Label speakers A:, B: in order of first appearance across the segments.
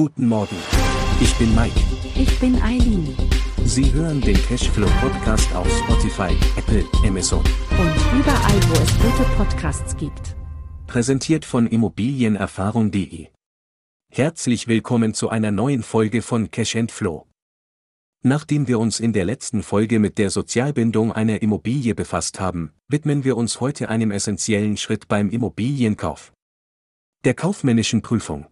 A: Guten Morgen. Ich bin Mike.
B: Ich bin Eileen.
A: Sie hören den Cashflow Podcast auf Spotify, Apple, Amazon.
B: Und überall, wo es gute Podcasts gibt.
A: Präsentiert von Immobilienerfahrung.de. Herzlich willkommen zu einer neuen Folge von Cash Flow. Nachdem wir uns in der letzten Folge mit der Sozialbindung einer Immobilie befasst haben, widmen wir uns heute einem essentiellen Schritt beim Immobilienkauf. Der kaufmännischen Prüfung.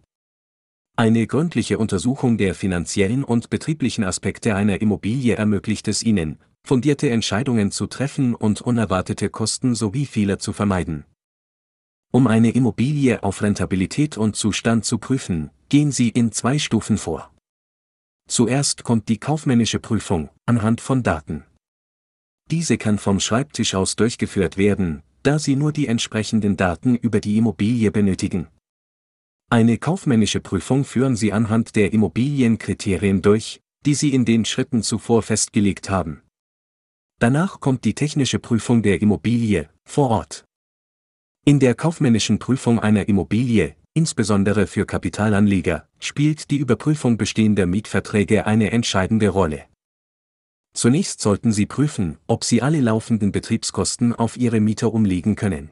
A: Eine gründliche Untersuchung der finanziellen und betrieblichen Aspekte einer Immobilie ermöglicht es Ihnen, fundierte Entscheidungen zu treffen und unerwartete Kosten sowie Fehler zu vermeiden. Um eine Immobilie auf Rentabilität und Zustand zu prüfen, gehen Sie in zwei Stufen vor. Zuerst kommt die kaufmännische Prüfung anhand von Daten. Diese kann vom Schreibtisch aus durchgeführt werden, da Sie nur die entsprechenden Daten über die Immobilie benötigen. Eine kaufmännische Prüfung führen Sie anhand der Immobilienkriterien durch, die Sie in den Schritten zuvor festgelegt haben. Danach kommt die technische Prüfung der Immobilie, vor Ort. In der kaufmännischen Prüfung einer Immobilie, insbesondere für Kapitalanleger, spielt die Überprüfung bestehender Mietverträge eine entscheidende Rolle. Zunächst sollten Sie prüfen, ob Sie alle laufenden Betriebskosten auf Ihre Mieter umlegen können.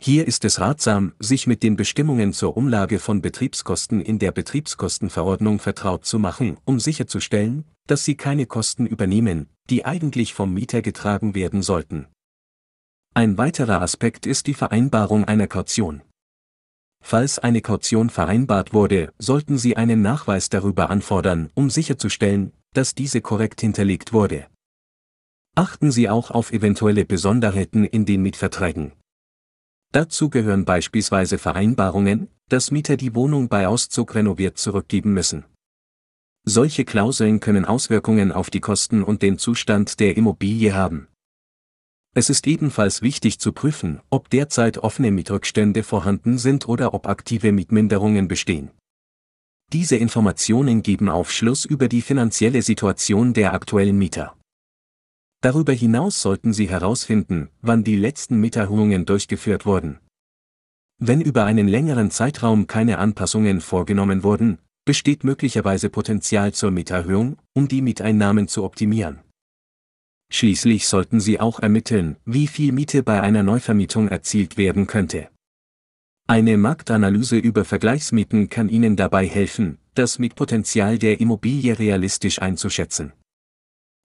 A: Hier ist es ratsam, sich mit den Bestimmungen zur Umlage von Betriebskosten in der Betriebskostenverordnung vertraut zu machen, um sicherzustellen, dass Sie keine Kosten übernehmen, die eigentlich vom Mieter getragen werden sollten. Ein weiterer Aspekt ist die Vereinbarung einer Kaution. Falls eine Kaution vereinbart wurde, sollten Sie einen Nachweis darüber anfordern, um sicherzustellen, dass diese korrekt hinterlegt wurde. Achten Sie auch auf eventuelle Besonderheiten in den Mietverträgen. Dazu gehören beispielsweise Vereinbarungen, dass Mieter die Wohnung bei Auszug renoviert zurückgeben müssen. Solche Klauseln können Auswirkungen auf die Kosten und den Zustand der Immobilie haben. Es ist ebenfalls wichtig zu prüfen, ob derzeit offene Mietrückstände vorhanden sind oder ob aktive Mietminderungen bestehen. Diese Informationen geben Aufschluss über die finanzielle Situation der aktuellen Mieter. Darüber hinaus sollten Sie herausfinden, wann die letzten Mieterhöhungen durchgeführt wurden. Wenn über einen längeren Zeitraum keine Anpassungen vorgenommen wurden, besteht möglicherweise Potenzial zur Mieterhöhung, um die Mieteinnahmen zu optimieren. Schließlich sollten Sie auch ermitteln, wie viel Miete bei einer Neuvermietung erzielt werden könnte. Eine Marktanalyse über Vergleichsmieten kann Ihnen dabei helfen, das Mietpotenzial der Immobilie realistisch einzuschätzen.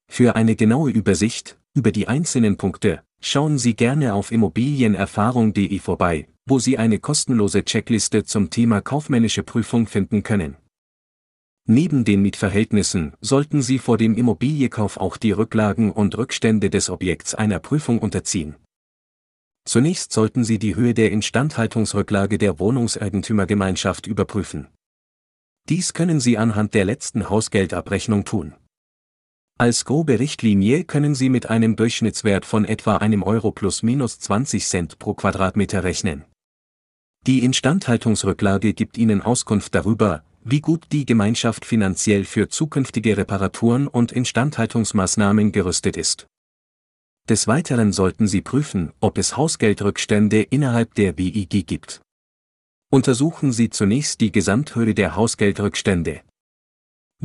A: Für eine genaue Übersicht über die einzelnen Punkte schauen Sie gerne auf immobilienerfahrung.de vorbei, wo Sie eine kostenlose Checkliste zum Thema kaufmännische Prüfung finden können. Neben den Mietverhältnissen sollten Sie vor dem Immobilienkauf auch die Rücklagen und Rückstände des Objekts einer Prüfung unterziehen. Zunächst sollten Sie die Höhe der Instandhaltungsrücklage der Wohnungseigentümergemeinschaft überprüfen. Dies können Sie anhand der letzten Hausgeldabrechnung tun. Als grobe Richtlinie können Sie mit einem Durchschnittswert von etwa einem Euro plus minus 20 Cent pro Quadratmeter rechnen. Die Instandhaltungsrücklage gibt Ihnen Auskunft darüber, wie gut die Gemeinschaft finanziell für zukünftige Reparaturen und Instandhaltungsmaßnahmen gerüstet ist. Des Weiteren sollten Sie prüfen, ob es Hausgeldrückstände innerhalb der WIG gibt. Untersuchen Sie zunächst die Gesamthöhe der Hausgeldrückstände.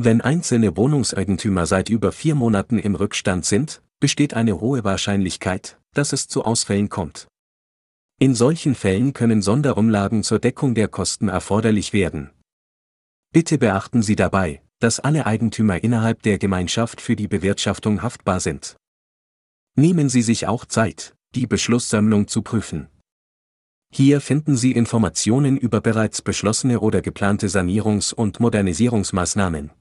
A: Wenn einzelne Wohnungseigentümer seit über vier Monaten im Rückstand sind, besteht eine hohe Wahrscheinlichkeit, dass es zu Ausfällen kommt. In solchen Fällen können Sonderumlagen zur Deckung der Kosten erforderlich werden. Bitte beachten Sie dabei, dass alle Eigentümer innerhalb der Gemeinschaft für die Bewirtschaftung haftbar sind. Nehmen Sie sich auch Zeit, die Beschlusssammlung zu prüfen. Hier finden Sie Informationen über bereits beschlossene oder geplante Sanierungs- und Modernisierungsmaßnahmen.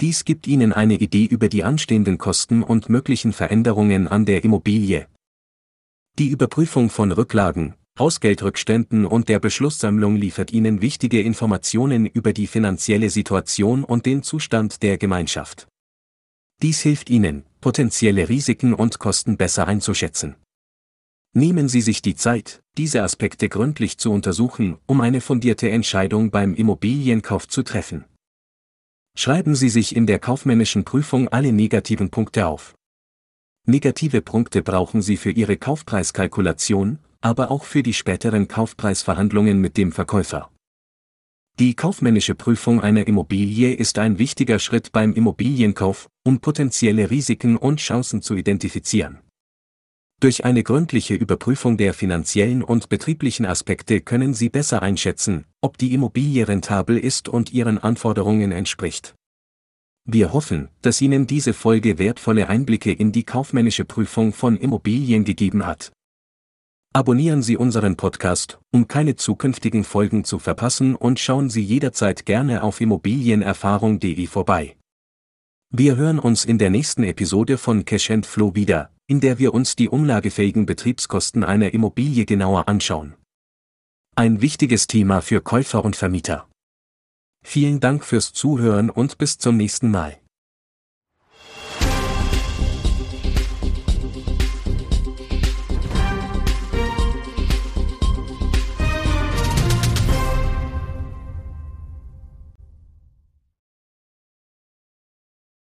A: Dies gibt Ihnen eine Idee über die anstehenden Kosten und möglichen Veränderungen an der Immobilie. Die Überprüfung von Rücklagen, Hausgeldrückständen und der Beschlusssammlung liefert Ihnen wichtige Informationen über die finanzielle Situation und den Zustand der Gemeinschaft. Dies hilft Ihnen, potenzielle Risiken und Kosten besser einzuschätzen. Nehmen Sie sich die Zeit, diese Aspekte gründlich zu untersuchen, um eine fundierte Entscheidung beim Immobilienkauf zu treffen. Schreiben Sie sich in der kaufmännischen Prüfung alle negativen Punkte auf. Negative Punkte brauchen Sie für Ihre Kaufpreiskalkulation, aber auch für die späteren Kaufpreisverhandlungen mit dem Verkäufer. Die kaufmännische Prüfung einer Immobilie ist ein wichtiger Schritt beim Immobilienkauf, um potenzielle Risiken und Chancen zu identifizieren. Durch eine gründliche Überprüfung der finanziellen und betrieblichen Aspekte können Sie besser einschätzen, ob die Immobilie rentabel ist und Ihren Anforderungen entspricht. Wir hoffen, dass Ihnen diese Folge wertvolle Einblicke in die kaufmännische Prüfung von Immobilien gegeben hat. Abonnieren Sie unseren Podcast, um keine zukünftigen Folgen zu verpassen und schauen Sie jederzeit gerne auf immobilienerfahrung.de vorbei. Wir hören uns in der nächsten Episode von Cash Flow wieder, in der wir uns die umlagefähigen Betriebskosten einer Immobilie genauer anschauen. Ein wichtiges Thema für Käufer und Vermieter. Vielen Dank fürs Zuhören und bis zum nächsten Mal.